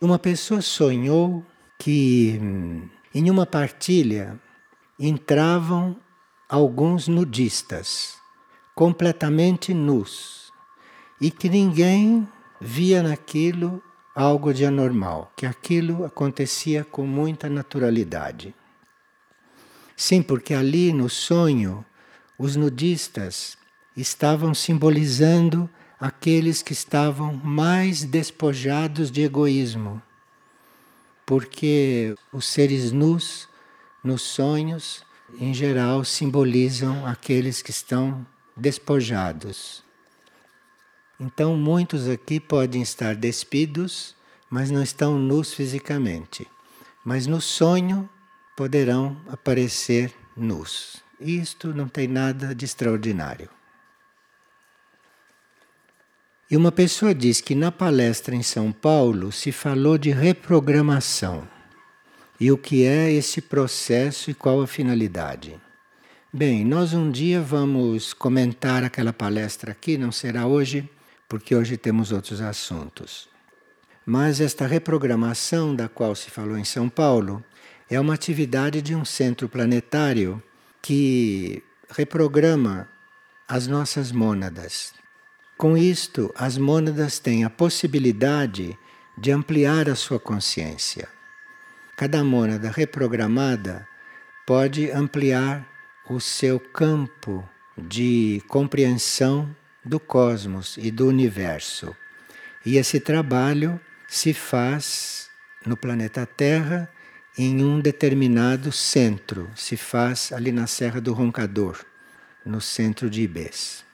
Uma pessoa sonhou que em uma partilha entravam alguns nudistas, completamente nus, e que ninguém via naquilo algo de anormal, que aquilo acontecia com muita naturalidade. Sim, porque ali no sonho os nudistas estavam simbolizando aqueles que estavam mais despojados de egoísmo. Porque os seres nus, nos sonhos, em geral, simbolizam aqueles que estão despojados. Então, muitos aqui podem estar despidos, mas não estão nus fisicamente. Mas no sonho poderão aparecer nus. Isto não tem nada de extraordinário. E uma pessoa diz que na palestra em São Paulo se falou de reprogramação. E o que é esse processo e qual a finalidade? Bem, nós um dia vamos comentar aquela palestra aqui, não será hoje, porque hoje temos outros assuntos. Mas esta reprogramação da qual se falou em São Paulo é uma atividade de um centro planetário que reprograma as nossas mônadas. Com isto, as mônadas têm a possibilidade de ampliar a sua consciência. Cada mônada reprogramada pode ampliar o seu campo de compreensão do cosmos e do universo. E esse trabalho se faz no planeta Terra em um determinado centro, se faz ali na Serra do Roncador, no centro de Ibês.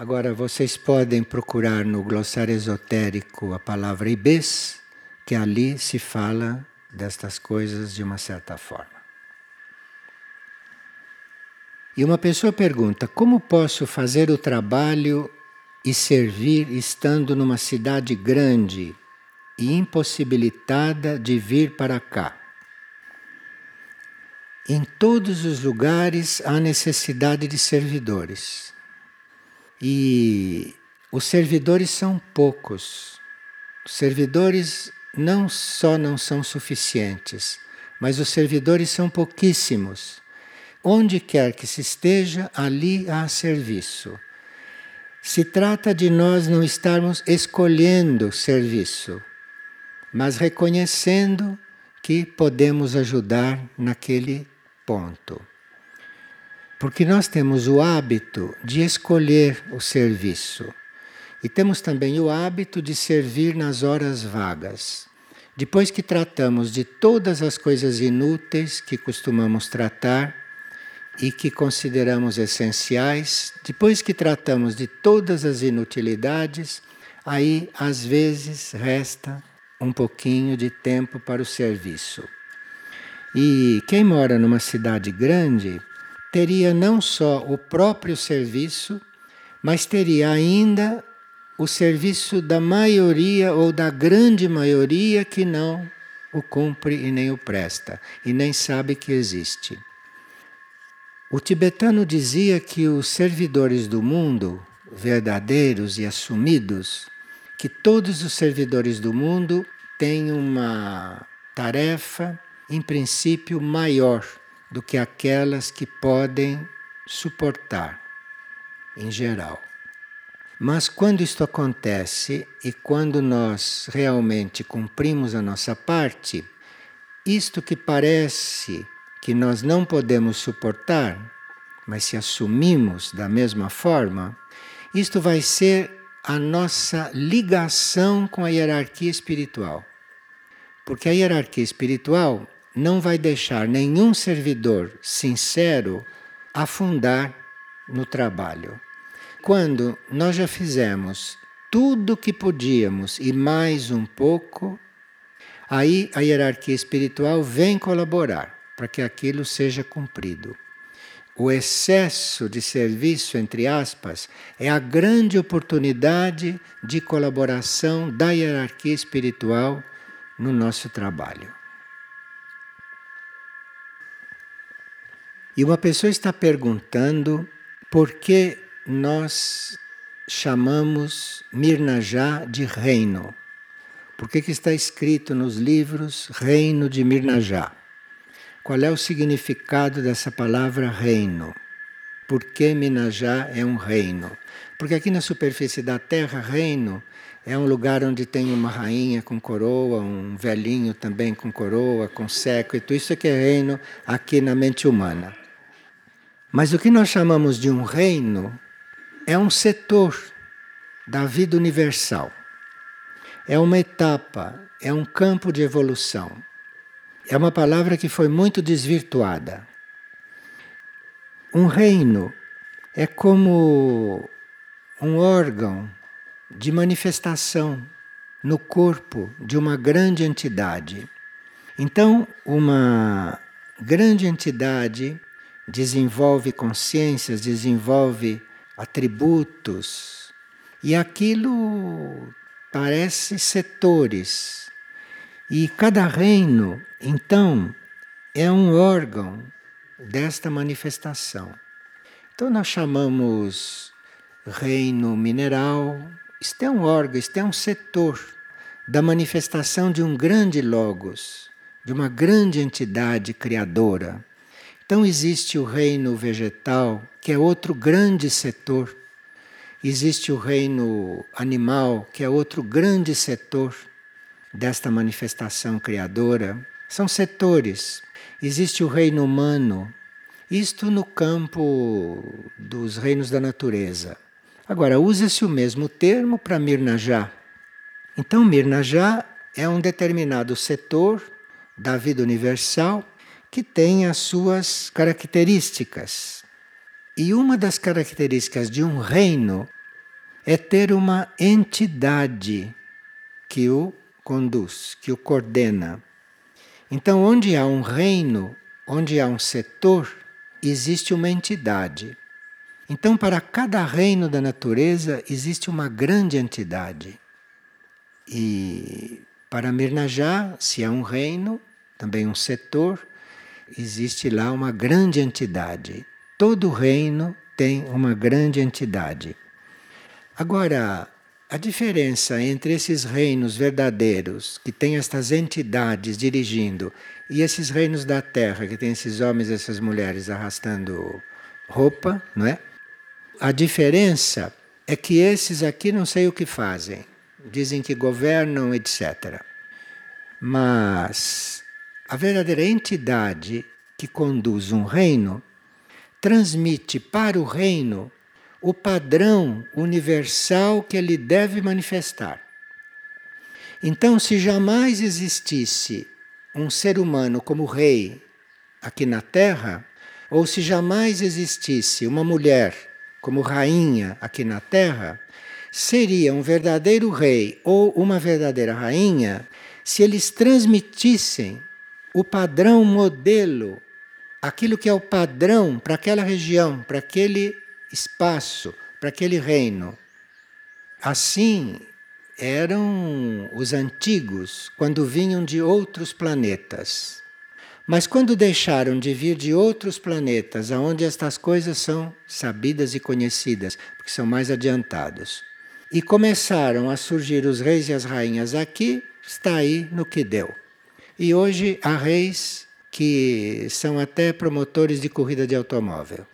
Agora vocês podem procurar no glossário esotérico a palavra Ibês, que ali se fala destas coisas de uma certa forma. E uma pessoa pergunta: como posso fazer o trabalho e servir estando numa cidade grande e impossibilitada de vir para cá? Em todos os lugares há necessidade de servidores. E os servidores são poucos. Os servidores não só não são suficientes, mas os servidores são pouquíssimos. Onde quer que se esteja, ali há serviço. Se trata de nós não estarmos escolhendo serviço, mas reconhecendo que podemos ajudar naquele ponto. Porque nós temos o hábito de escolher o serviço. E temos também o hábito de servir nas horas vagas. Depois que tratamos de todas as coisas inúteis que costumamos tratar e que consideramos essenciais, depois que tratamos de todas as inutilidades, aí às vezes resta um pouquinho de tempo para o serviço. E quem mora numa cidade grande teria não só o próprio serviço, mas teria ainda o serviço da maioria ou da grande maioria que não o cumpre e nem o presta, e nem sabe que existe. O tibetano dizia que os servidores do mundo, verdadeiros e assumidos, que todos os servidores do mundo têm uma tarefa, em princípio, maior do que aquelas que podem suportar, em geral. Mas quando isto acontece e quando nós realmente cumprimos a nossa parte, isto que parece que nós não podemos suportar, mas se assumimos da mesma forma, isto vai ser a nossa ligação com a hierarquia espiritual. Porque a hierarquia espiritual não vai deixar nenhum servidor sincero afundar no trabalho. Quando nós já fizemos tudo o que podíamos e mais um pouco, aí a hierarquia espiritual vem colaborar para que aquilo seja cumprido. O excesso de serviço, entre aspas, é a grande oportunidade de colaboração da hierarquia espiritual no nosso trabalho. E uma pessoa está perguntando por que nós chamamos Mirnajá de reino. Por que, que está escrito nos livros Reino de Mirnajá? Qual é o significado dessa palavra reino? Por que Minajá é um reino? Porque aqui na superfície da terra, reino é um lugar onde tem uma rainha com coroa, um velhinho também com coroa, com séquito. Isso é que é reino aqui na mente humana. Mas o que nós chamamos de um reino é um setor da vida universal. É uma etapa, é um campo de evolução. É uma palavra que foi muito desvirtuada. Um reino é como um órgão de manifestação no corpo de uma grande entidade. Então, uma grande entidade desenvolve consciências, desenvolve atributos, e aquilo parece setores. E cada reino, então, é um órgão desta manifestação. Então, nós chamamos reino mineral, isto é um órgão, isto é um setor da manifestação de um grande Logos, de uma grande entidade criadora. Então existe o reino vegetal, que é outro grande setor. Existe o reino animal, que é outro grande setor desta manifestação criadora. São setores. Existe o reino humano, isto no campo dos reinos da natureza. Agora, usa-se o mesmo termo para Mirnajá. Então, Mirnajá é um determinado setor da vida universal que tem as suas características. E uma das características de um reino é ter uma entidade que o conduz, que o coordena. Então, onde há um reino, onde há um setor, existe uma entidade. Então, para cada reino da natureza existe uma grande entidade. E para Mirnajá, se é um reino, também um setor, existe lá uma grande entidade. Todo reino tem uma grande entidade. Agora, a diferença entre esses reinos verdadeiros, que têm estas entidades dirigindo, e esses reinos da terra, que têm esses homens e essas mulheres arrastando roupa, não é? A diferença é que esses aqui não sei o que fazem. Dizem que governam, etc. Mas a verdadeira entidade que conduz um reino transmite para o reino o padrão universal que ele deve manifestar. Então, se jamais existisse um ser humano como rei aqui na Terra, ou se jamais existisse uma mulher como rainha aqui na Terra, seria um verdadeiro rei ou uma verdadeira rainha se eles transmitissem o padrão modelo, aquilo que é o padrão para aquela região, para aquele espaço, para aquele reino. Assim eram os antigos quando vinham de outros planetas. Mas quando deixaram de vir de outros planetas, aonde estas coisas são sabidas e conhecidas, porque são mais adiantados, e começaram a surgir os reis e as rainhas aqui, está aí no que deu. E hoje há reis que são até promotores de corrida de automóvel.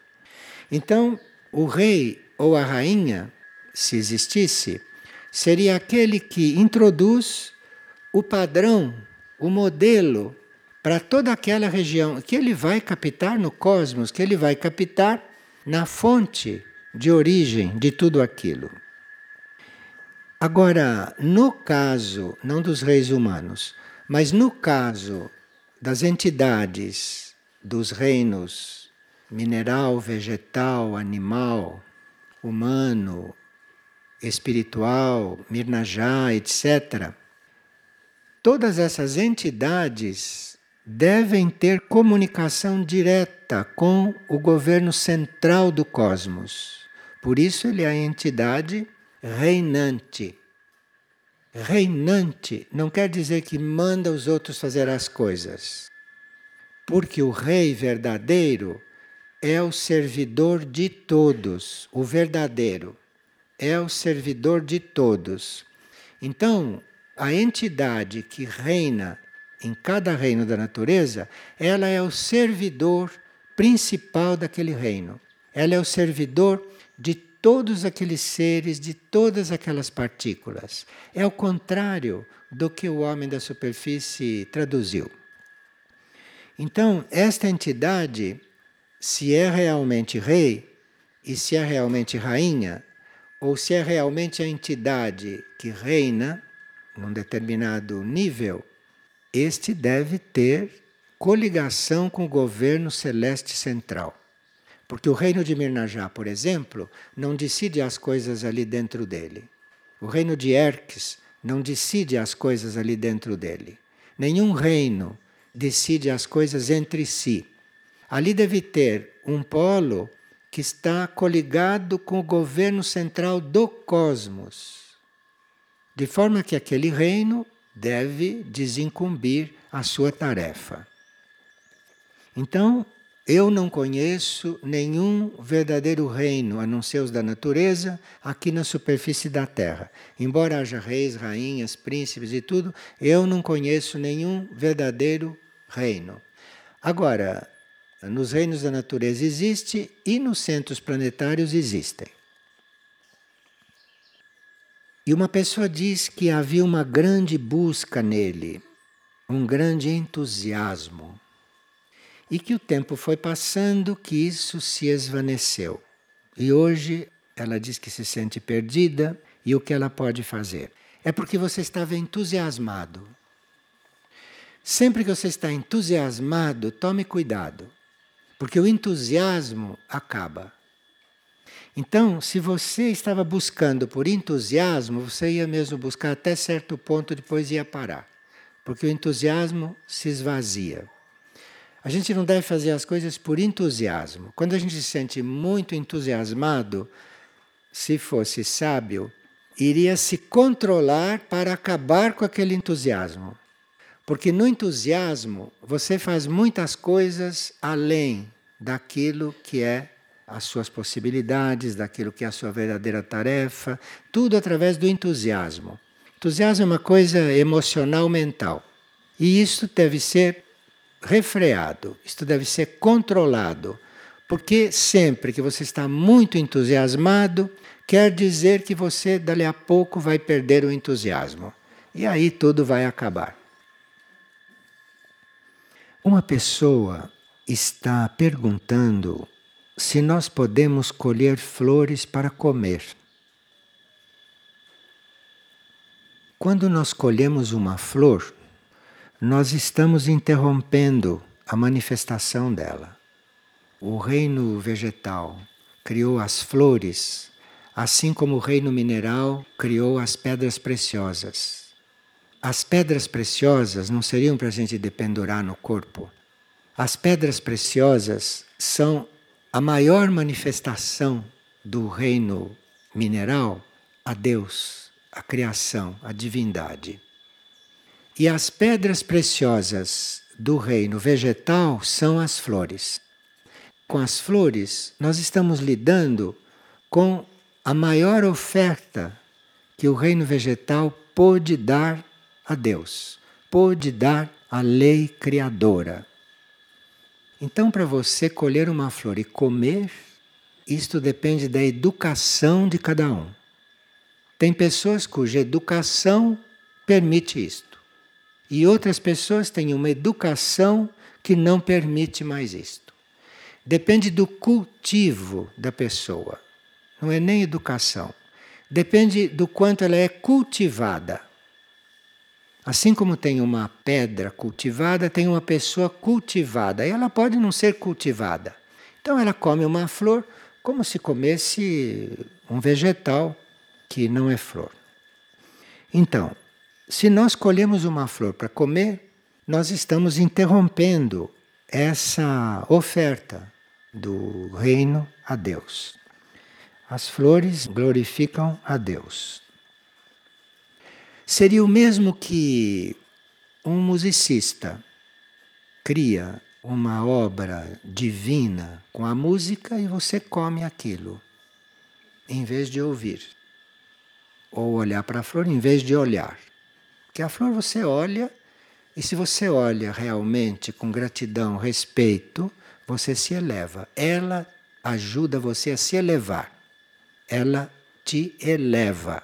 Então, o rei ou a rainha, se existisse, seria aquele que introduz o padrão, o modelo para toda aquela região que ele vai captar no cosmos, que ele vai captar na fonte de origem de tudo aquilo. Agora, no caso, não dos reis humanos, mas no caso das entidades dos reinos mineral, vegetal, animal, humano, espiritual, mirnajá, etc. Todas essas entidades devem ter comunicação direta com o governo central do cosmos. Por isso ele é a entidade reinante. Reinante não quer dizer que manda os outros fazer as coisas. Porque o rei verdadeiro é o servidor de todos, o verdadeiro é o servidor de todos. Então, a entidade que reina em cada reino da natureza, ela é o servidor principal daquele reino. Ela é o servidor de todos aqueles seres, de todas aquelas partículas. É o contrário do que o homem da superfície traduziu. Então, esta entidade, se é realmente rei e se é realmente rainha, ou se é realmente a entidade que reina num determinado nível, este deve ter coligação com o governo celeste central. Porque o reino de Mirnajá, por exemplo, não decide as coisas ali dentro dele. O reino de Erques não decide as coisas ali dentro dele. Nenhum reino decide as coisas entre si. Ali deve ter um polo que está coligado com o governo central do cosmos. De forma que aquele reino deve desincumbir a sua tarefa. Então, eu não conheço nenhum verdadeiro reino, a não ser os da natureza, aqui na superfície da Terra. Embora haja reis, rainhas, príncipes e tudo, eu não conheço nenhum verdadeiro reino. Agora, nos reinos da natureza existe e nos centros planetários existem. E uma pessoa diz que havia uma grande busca nele, um grande entusiasmo e que o tempo foi passando, que isso se esvaneceu. E hoje ela diz que se sente perdida e o que ela pode fazer? É porque você estava entusiasmado. Sempre que você está entusiasmado, tome cuidado, porque o entusiasmo acaba. Então, se você estava buscando por entusiasmo, você ia mesmo buscar até certo ponto, depois ia parar, porque o entusiasmo se esvazia. A gente não deve fazer as coisas por entusiasmo. Quando a gente se sente muito entusiasmado, se fosse sábio, iria se controlar para acabar com aquele entusiasmo. Porque no entusiasmo você faz muitas coisas além daquilo que é as suas possibilidades, daquilo que é a sua verdadeira tarefa, tudo através do entusiasmo. Entusiasmo é uma coisa emocional mental. E isso deve ser refreado, isto deve ser controlado, porque sempre que você está muito entusiasmado, quer dizer que você dali a pouco vai perder o entusiasmo. E aí tudo vai acabar. Uma pessoa está perguntando se nós podemos colher flores para comer. Quando nós colhemos uma flor, nós estamos interrompendo a manifestação dela. O reino vegetal criou as flores, assim como o reino mineral criou as pedras preciosas. As pedras preciosas não seriam para a gente dependurar no corpo. As pedras preciosas são a maior manifestação do reino mineral a Deus, a criação, a divindade. E as pedras preciosas do reino vegetal são as flores. Com as flores, nós estamos lidando com a maior oferta que o reino vegetal pôde dar a Deus, pôde dar à lei criadora. Então, para você colher uma flor e comer, isto depende da educação de cada um. Tem pessoas cuja educação permite isto. E outras pessoas têm uma educação que não permite mais isto. Depende do cultivo da pessoa. Não é nem educação. Depende do quanto ela é cultivada. Assim como tem uma pedra cultivada, tem uma pessoa cultivada. E ela pode não ser cultivada. Então ela come uma flor como se comesse um vegetal que não é flor. Então, se nós colhemos uma flor para comer, nós estamos interrompendo essa oferta do reino a Deus. As flores glorificam a Deus. Seria o mesmo que um musicista cria uma obra divina com a música e você come aquilo, em vez de ouvir. Ou olhar para a flor em vez de olhar. Porque a flor você olha, e se você olha realmente com gratidão, respeito, você se eleva. Ela ajuda você a se elevar. Ela te eleva.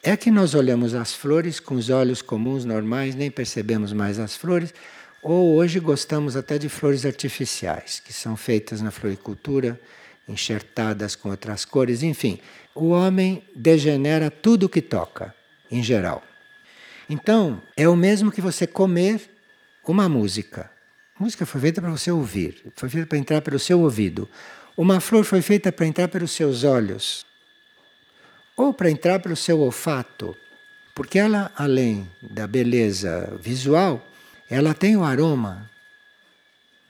É que nós olhamos as flores com os olhos comuns, normais, nem percebemos mais as flores, ou hoje gostamos até de flores artificiais, que são feitas na floricultura, enxertadas com outras cores, enfim. O homem degenera tudo que toca, em geral. Então, é o mesmo que você comer uma música. A música foi feita para você ouvir, foi feita para entrar pelo seu ouvido. Uma flor foi feita para entrar pelos seus olhos, ou para entrar pelo seu olfato, porque ela, além da beleza visual, ela tem o aroma.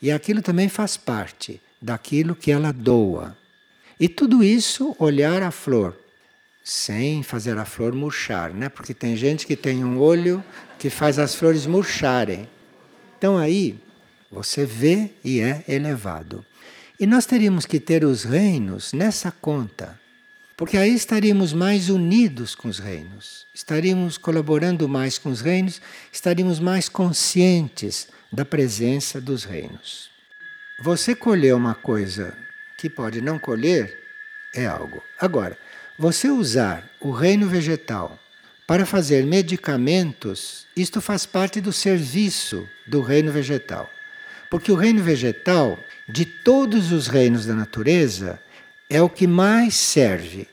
E aquilo também faz parte daquilo que ela doa. E tudo isso, olhar a flor, sem fazer a flor murchar, né? Porque tem gente que tem um olho que faz as flores murcharem. Então aí você vê e é elevado. E nós teríamos que ter os reinos nessa conta. Porque aí estaríamos mais unidos com os reinos, estaríamos colaborando mais com os reinos, estaríamos mais conscientes da presença dos reinos. Você colher uma coisa que pode não colher é algo. Agora, você usar o reino vegetal para fazer medicamentos, isto faz parte do serviço do reino vegetal. Porque o reino vegetal, de todos os reinos da natureza, é o que mais serve.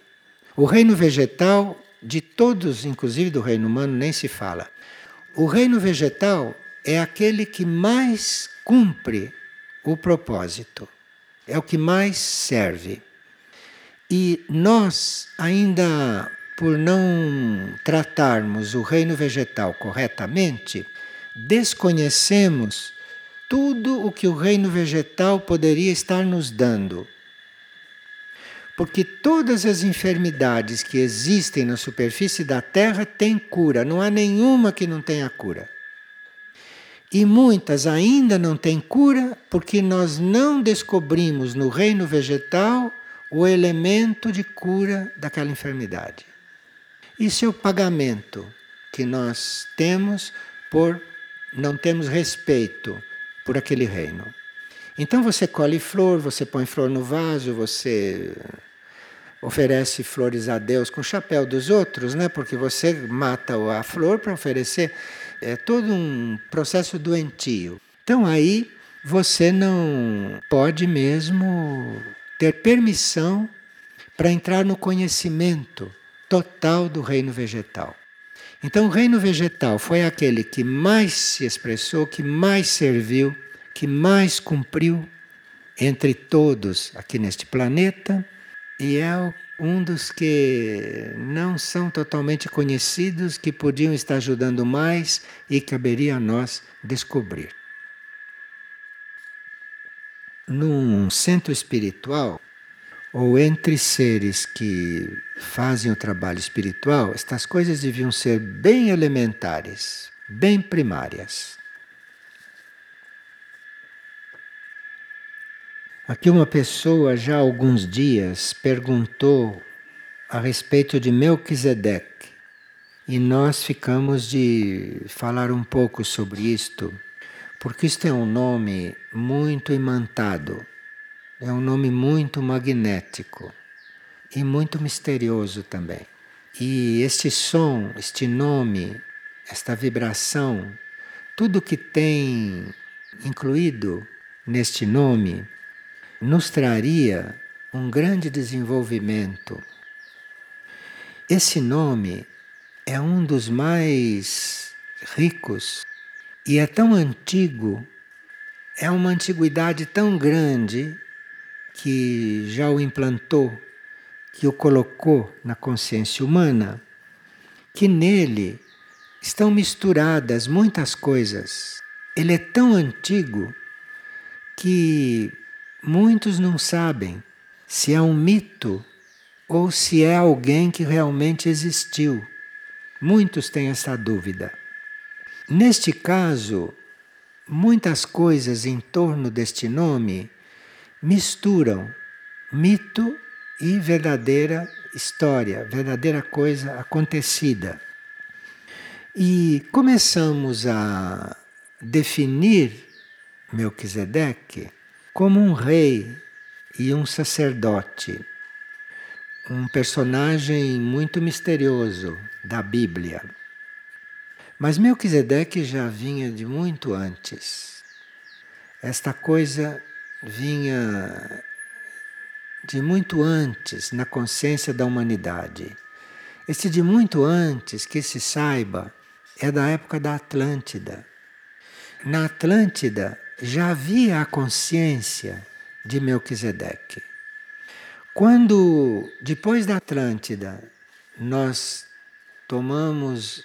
O reino vegetal, de todos, inclusive do reino humano, nem se fala. O reino vegetal é aquele que mais cumpre o propósito, é o que mais serve. E nós, ainda por não tratarmos o reino vegetal corretamente, desconhecemos tudo o que o reino vegetal poderia estar nos dando porque todas as enfermidades que existem na superfície da Terra têm cura, não há nenhuma que não tenha cura. E muitas ainda não têm cura porque nós não descobrimos no reino vegetal o elemento de cura daquela enfermidade. Isso é o pagamento que nós temos por não termos respeito por aquele reino. Então você colhe flor, você põe flor no vaso, você oferece flores a Deus com o chapéu dos outros, né? Porque você mata a flor para oferecer. É todo um processo doentio. Então aí você não pode mesmo ter permissão para entrar no conhecimento total do reino vegetal. Então, o reino vegetal foi aquele que mais se expressou, que mais serviu que mais cumpriu entre todos aqui neste planeta e é um dos que não são totalmente conhecidos, que podiam estar ajudando mais e caberia a nós descobrir. Num centro espiritual, ou entre seres que fazem o trabalho espiritual, estas coisas deviam ser bem elementares, bem primárias. Aqui uma pessoa já há alguns dias perguntou a respeito de Melquisedeque e nós ficamos de falar um pouco sobre isto, porque isto é um nome muito imantado, é um nome muito magnético e muito misterioso também. E este som, este nome, esta vibração, tudo que tem incluído neste nome nos traria um grande desenvolvimento. Esse nome é um dos mais ricos e é tão antigo, é uma antiguidade tão grande que já o implantou, que o colocou na consciência humana, que nele estão misturadas muitas coisas. Ele é tão antigo que Muitos não sabem se é um mito ou se é alguém que realmente existiu. Muitos têm essa dúvida. Neste caso, muitas coisas em torno deste nome misturam mito e verdadeira história, verdadeira coisa acontecida. E começamos a definir Melquisedeque como um rei e um sacerdote, um personagem muito misterioso da Bíblia. Mas Melquisedeque já vinha de muito antes. Esta coisa vinha de muito antes na consciência da humanidade. Esse de muito antes, que se saiba, é da época da Atlântida. Na Atlântida já havia a consciência de Melquisedeque. Quando, depois da Atlântida, nós tomamos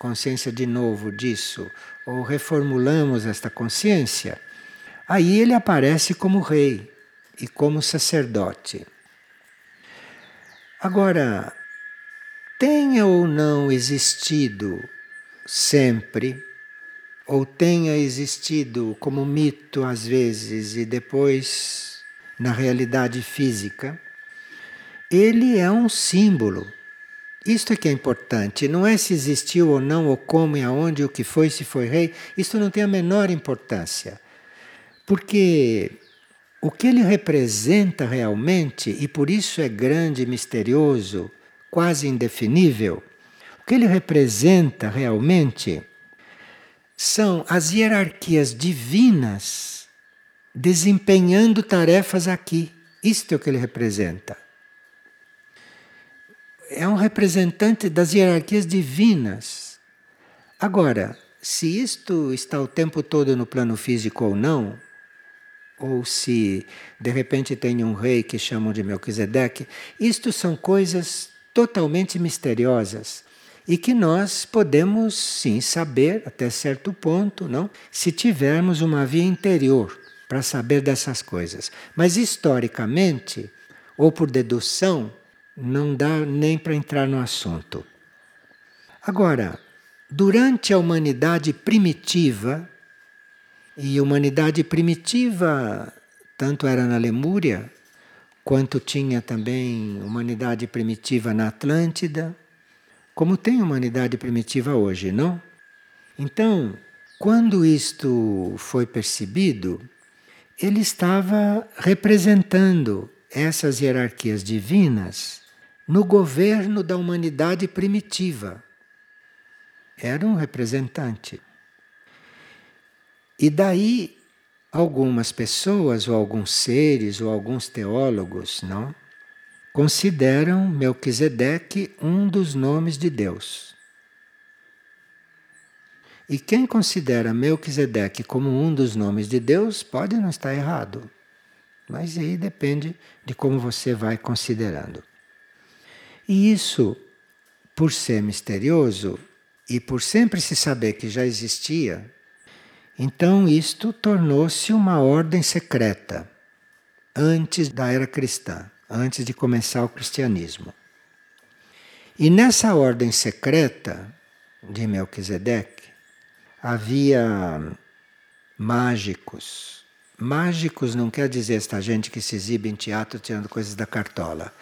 consciência de novo disso, ou reformulamos esta consciência, aí ele aparece como rei e como sacerdote. Agora, tenha ou não existido sempre, ou tenha existido como mito às vezes e depois na realidade física, ele é um símbolo isto é que é importante, não é se existiu ou não, ou como e aonde, o que foi, se foi rei, isso não tem a menor importância. Porque o que ele representa realmente, e por isso é grande, misterioso, quase indefinível, o que ele representa realmente são as hierarquias divinas desempenhando tarefas aqui. Isto é o que ele representa é um representante das hierarquias divinas. Agora, se isto está o tempo todo no plano físico ou não, ou se de repente tem um rei que chamam de Melquisedeque, isto são coisas totalmente misteriosas e que nós podemos sim saber até certo ponto, não? Se tivermos uma via interior para saber dessas coisas. Mas historicamente, ou por dedução, não dá nem para entrar no assunto. Agora, durante a humanidade primitiva, e humanidade primitiva tanto era na Lemúria, quanto tinha também humanidade primitiva na Atlântida, como tem humanidade primitiva hoje, não? Então, quando isto foi percebido, ele estava representando essas hierarquias divinas no governo da humanidade primitiva. Era um representante. E daí algumas pessoas ou alguns seres ou alguns teólogos, não, consideram Melquisedeque um dos nomes de Deus. E quem considera Melquisedeque como um dos nomes de Deus pode não estar errado. Mas aí depende de como você vai considerando. E isso, por ser misterioso e por sempre se saber que já existia, então isto tornou-se uma ordem secreta antes da era cristã, antes de começar o cristianismo. E nessa ordem secreta de Melquisedeque havia mágicos. Mágicos não quer dizer esta gente que se exibe em teatro tirando coisas da cartola.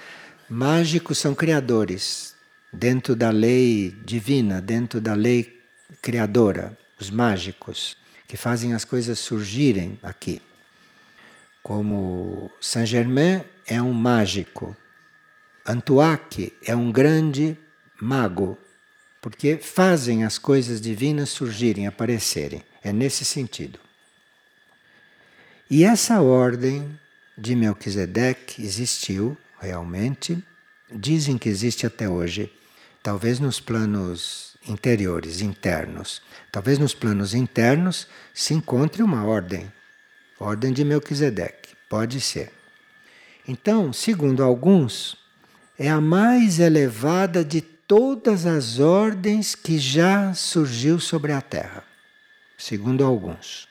Mágicos são criadores, dentro da lei divina, dentro da lei criadora, os mágicos, que fazem as coisas surgirem aqui. Como Saint Germain é um mágico, Antuac é um grande mago, porque fazem as coisas divinas surgirem, aparecerem. É nesse sentido. E essa ordem de Melquisedeque existiu realmente, dizem que existe até hoje, talvez nos planos interiores, internos. Talvez nos planos internos se encontre uma ordem, ordem de Melquisedeque, pode ser. Então, segundo alguns, é a mais elevada de todas as ordens que já surgiu sobre a Terra, segundo alguns.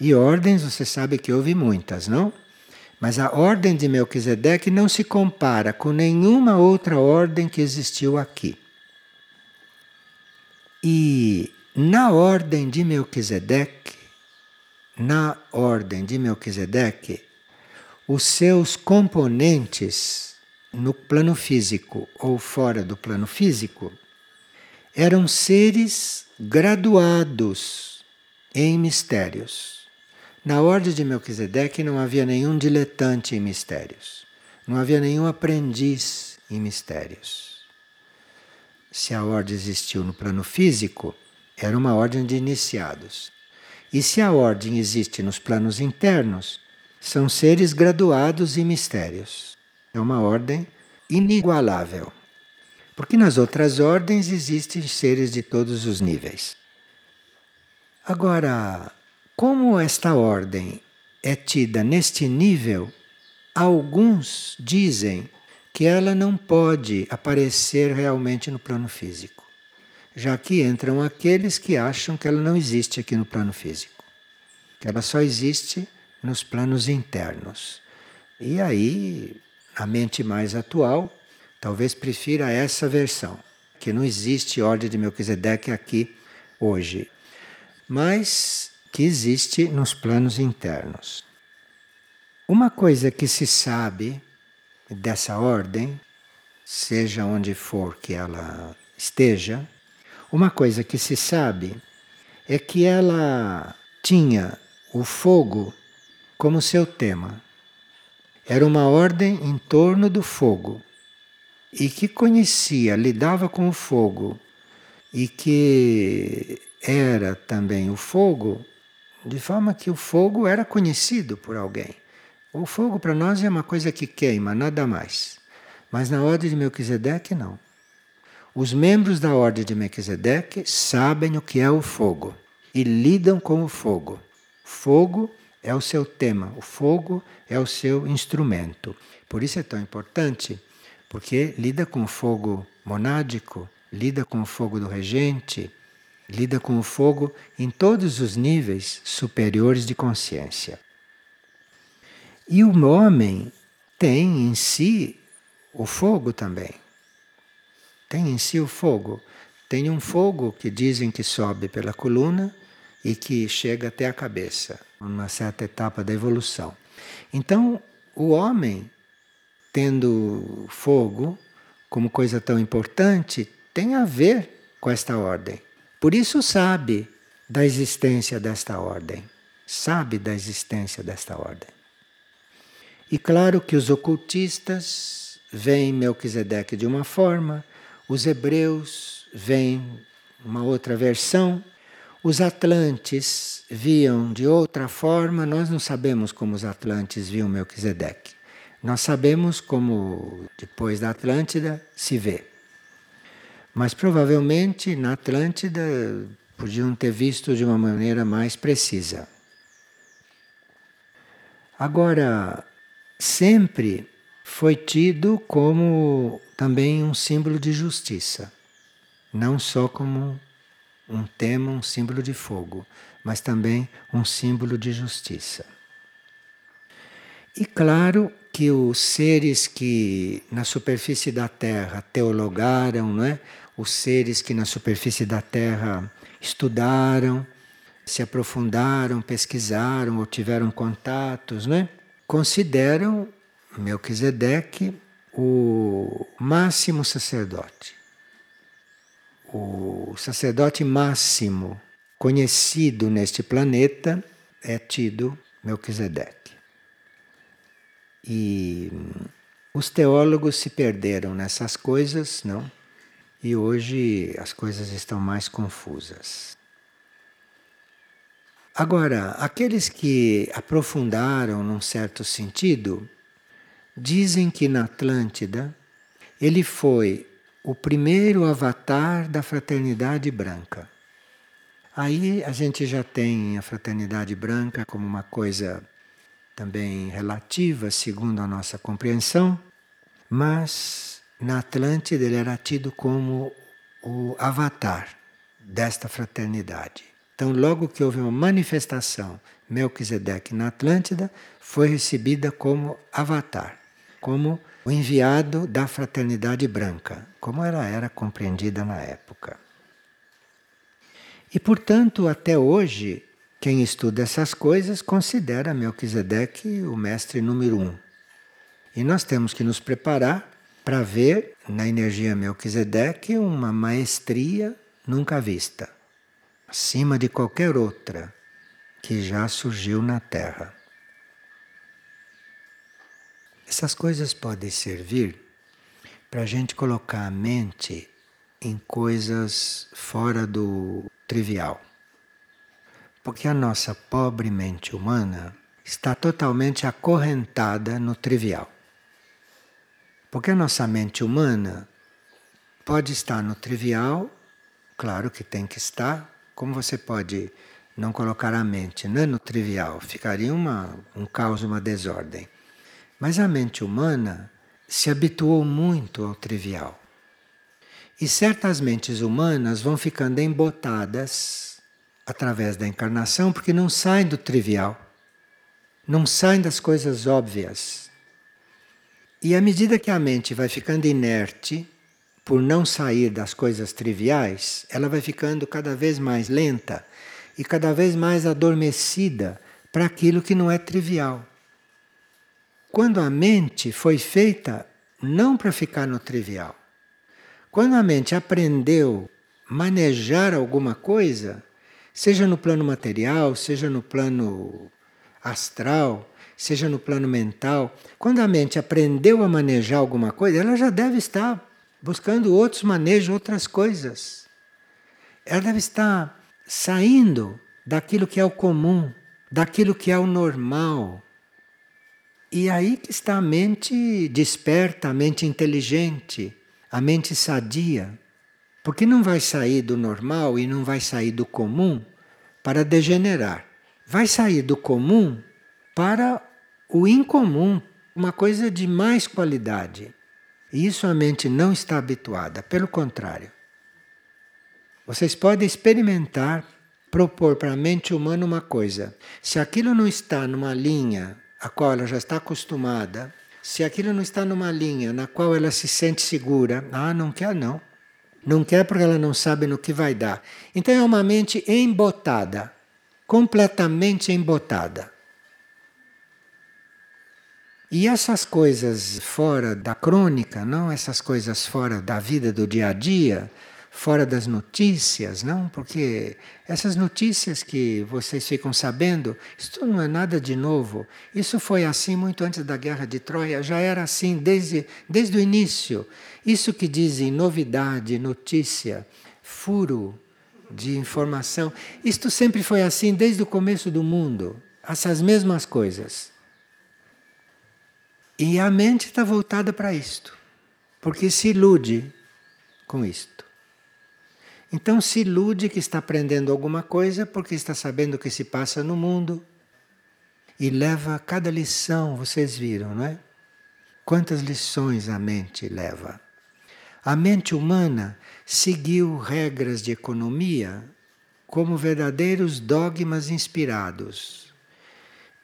E ordens, você sabe que houve muitas, não? Mas a ordem de Melquisedeque não se compara com nenhuma outra ordem que existiu aqui. E na ordem de Melquisedeque, na ordem de Melquisedeque, os seus componentes no plano físico ou fora do plano físico eram seres graduados em mistérios. Na ordem de Melquisedeque não havia nenhum diletante em mistérios, não havia nenhum aprendiz em mistérios. Se a ordem existiu no plano físico, era uma ordem de iniciados. E se a ordem existe nos planos internos, são seres graduados em mistérios. É uma ordem inigualável. Porque nas outras ordens existem seres de todos os níveis. Agora, como esta ordem é tida neste nível, alguns dizem que ela não pode aparecer realmente no plano físico, já que entram aqueles que acham que ela não existe aqui no plano físico, que ela só existe nos planos internos. E aí, a mente mais atual talvez prefira essa versão, que não existe ordem de Melquisedeque aqui hoje, mas que existe nos planos internos. Uma coisa que se sabe dessa ordem, seja onde for que ela esteja, uma coisa que se sabe é que ela tinha o fogo como seu tema. Era uma ordem em torno do fogo e que conhecia, lidava com o fogo e que era também o fogo, de forma que o fogo era conhecido por alguém. O fogo para nós é uma coisa que queima, nada mais. Mas na ordem de Melquisedeque, não. Os membros da ordem de Melquisedeque sabem o que é o fogo e lidam com o fogo. Fogo é o seu tema, o fogo é o seu instrumento. Por isso é tão importante porque lida com o fogo monádico, lida com o fogo do regente, lida com o fogo em todos os níveis superiores de consciência. E o homem tem em si o fogo também. Tem em si o fogo. Tem um fogo que dizem que sobe pela coluna e que chega até a cabeça, numa certa etapa da evolução. Então, o homem tendo fogo como coisa tão importante, tem a ver com esta ordem. Por isso sabe da existência desta ordem. Sabe da existência desta ordem. E claro que os ocultistas veem Melquisedeque de uma forma, os hebreus veem uma outra versão, os atlantes viam de outra forma, nós não sabemos como os atlantes viam Melquisedeque. Nós sabemos como depois da Atlântida se vê. Mas provavelmente na Atlântida podiam ter visto de uma maneira mais precisa. Agora, sempre foi tido como também um símbolo de justiça, não só como um tema, um símbolo de fogo, mas também um símbolo de justiça. E claro que os seres que na superfície da Terra teologaram, não é? os seres que na superfície da Terra estudaram, se aprofundaram, pesquisaram ou tiveram contatos, né? consideram Melquisedeque o máximo sacerdote. O sacerdote máximo conhecido neste planeta é tido Melquisedeque. E os teólogos se perderam nessas coisas, não? E hoje as coisas estão mais confusas. Agora, aqueles que aprofundaram num certo sentido, dizem que na Atlântida ele foi o primeiro avatar da fraternidade branca. Aí a gente já tem a fraternidade branca como uma coisa também relativa, segundo a nossa compreensão, mas na Atlântida ele era tido como o avatar desta fraternidade. Então, logo que houve uma manifestação Melquisedeque na Atlântida, foi recebida como avatar, como o enviado da fraternidade branca, como ela era compreendida na época. E, portanto, até hoje, quem estuda essas coisas considera Melquisedeque o mestre número um. E nós temos que nos preparar para ver na energia Melquisedeque uma maestria nunca vista, acima de qualquer outra que já surgiu na Terra. Essas coisas podem servir para a gente colocar a mente em coisas fora do trivial. Porque a nossa pobre mente humana está totalmente acorrentada no trivial. Porque a nossa mente humana pode estar no trivial, claro que tem que estar, como você pode não colocar a mente né, no trivial, ficaria uma, um caos, uma desordem. Mas a mente humana se habituou muito ao trivial. E certas mentes humanas vão ficando embotadas através da encarnação porque não saem do trivial, não saem das coisas óbvias. E à medida que a mente vai ficando inerte, por não sair das coisas triviais, ela vai ficando cada vez mais lenta e cada vez mais adormecida para aquilo que não é trivial. Quando a mente foi feita não para ficar no trivial, quando a mente aprendeu manejar alguma coisa, seja no plano material, seja no plano astral, seja no plano mental, quando a mente aprendeu a manejar alguma coisa, ela já deve estar buscando outros manejos, outras coisas. Ela deve estar saindo daquilo que é o comum, daquilo que é o normal, e aí que está a mente desperta, a mente inteligente, a mente sadia. Porque não vai sair do normal e não vai sair do comum para degenerar. Vai sair do comum para o incomum, uma coisa de mais qualidade. E isso a mente não está habituada, pelo contrário. Vocês podem experimentar, propor para a mente humana uma coisa. Se aquilo não está numa linha a qual ela já está acostumada, se aquilo não está numa linha na qual ela se sente segura, ah, não quer não. Não quer porque ela não sabe no que vai dar. Então é uma mente embotada, completamente embotada. E essas coisas fora da crônica, não essas coisas fora da vida do dia a dia, fora das notícias, não? Porque essas notícias que vocês ficam sabendo, isso não é nada de novo. Isso foi assim muito antes da guerra de Troia, já era assim desde, desde o início. Isso que dizem novidade, notícia, furo de informação, isto sempre foi assim desde o começo do mundo. Essas mesmas coisas. E a mente está voltada para isto, porque se ilude com isto. Então se ilude que está aprendendo alguma coisa porque está sabendo o que se passa no mundo e leva cada lição, vocês viram, não é? Quantas lições a mente leva? A mente humana seguiu regras de economia como verdadeiros dogmas inspirados.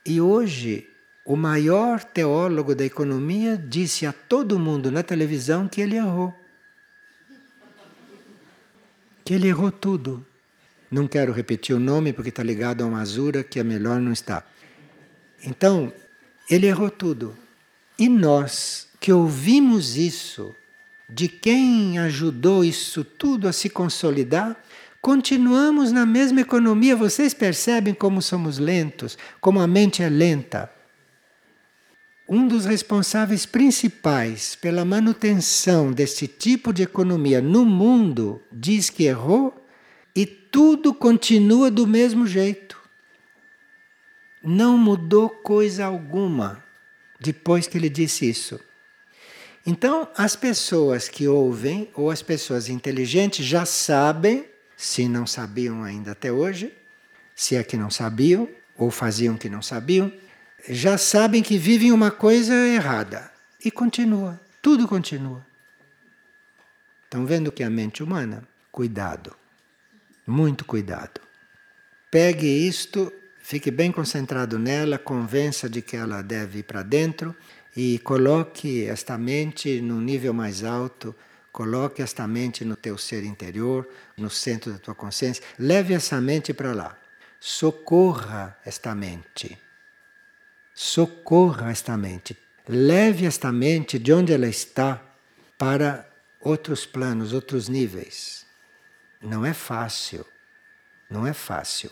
E hoje, o maior teólogo da economia disse a todo mundo na televisão que ele errou que ele errou tudo. Não quero repetir o nome porque está ligado a uma azura que é melhor não estar. Então, ele errou tudo. E nós que ouvimos isso, de quem ajudou isso tudo a se consolidar, continuamos na mesma economia. Vocês percebem como somos lentos, como a mente é lenta. Um dos responsáveis principais pela manutenção desse tipo de economia no mundo diz que errou e tudo continua do mesmo jeito. Não mudou coisa alguma depois que ele disse isso. Então, as pessoas que ouvem, ou as pessoas inteligentes, já sabem, se não sabiam ainda até hoje, se é que não sabiam, ou faziam que não sabiam, já sabem que vivem uma coisa errada. E continua, tudo continua. Estão vendo que a mente humana? Cuidado, muito cuidado. Pegue isto, fique bem concentrado nela, convença de que ela deve ir para dentro e coloque esta mente num nível mais alto. Coloque esta mente no teu ser interior, no centro da tua consciência. Leve essa mente para lá. Socorra esta mente socorra esta mente. Leve esta mente de onde ela está para outros planos, outros níveis. Não é fácil. Não é fácil.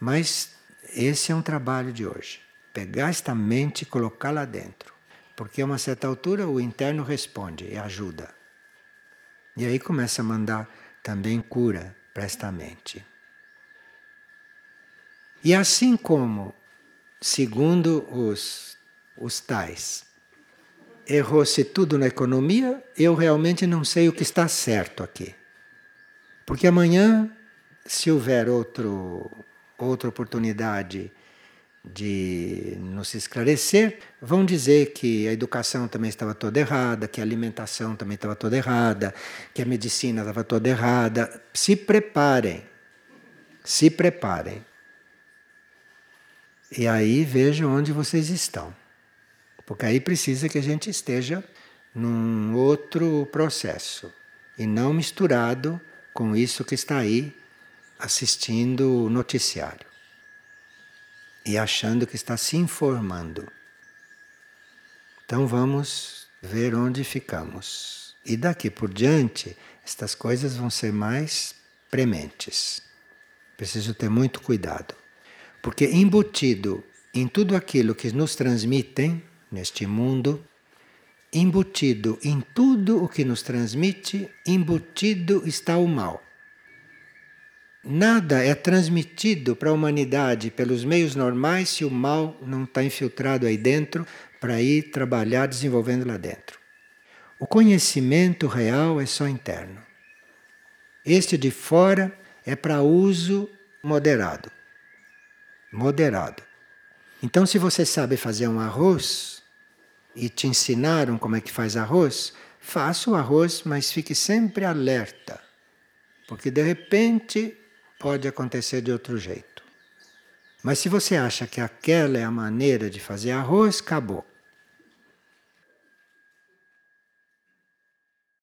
Mas esse é um trabalho de hoje. Pegar esta mente e colocar lá dentro. Porque a uma certa altura o interno responde e ajuda. E aí começa a mandar também cura para esta mente. E assim como, segundo os, os tais, errou-se tudo na economia, eu realmente não sei o que está certo aqui. Porque amanhã, se houver outro, outra oportunidade de nos esclarecer, vão dizer que a educação também estava toda errada, que a alimentação também estava toda errada, que a medicina estava toda errada. Se preparem, se preparem. E aí vejam onde vocês estão. Porque aí precisa que a gente esteja num outro processo e não misturado com isso que está aí assistindo o noticiário e achando que está se informando. Então vamos ver onde ficamos. E daqui por diante, estas coisas vão ser mais prementes. Preciso ter muito cuidado. Porque embutido em tudo aquilo que nos transmitem neste mundo, embutido em tudo o que nos transmite, embutido está o mal. Nada é transmitido para a humanidade pelos meios normais se o mal não está infiltrado aí dentro para ir trabalhar desenvolvendo lá dentro. O conhecimento real é só interno. Este de fora é para uso moderado. Moderado. Então, se você sabe fazer um arroz e te ensinaram como é que faz arroz, faça o arroz, mas fique sempre alerta. Porque de repente pode acontecer de outro jeito. Mas se você acha que aquela é a maneira de fazer arroz, acabou.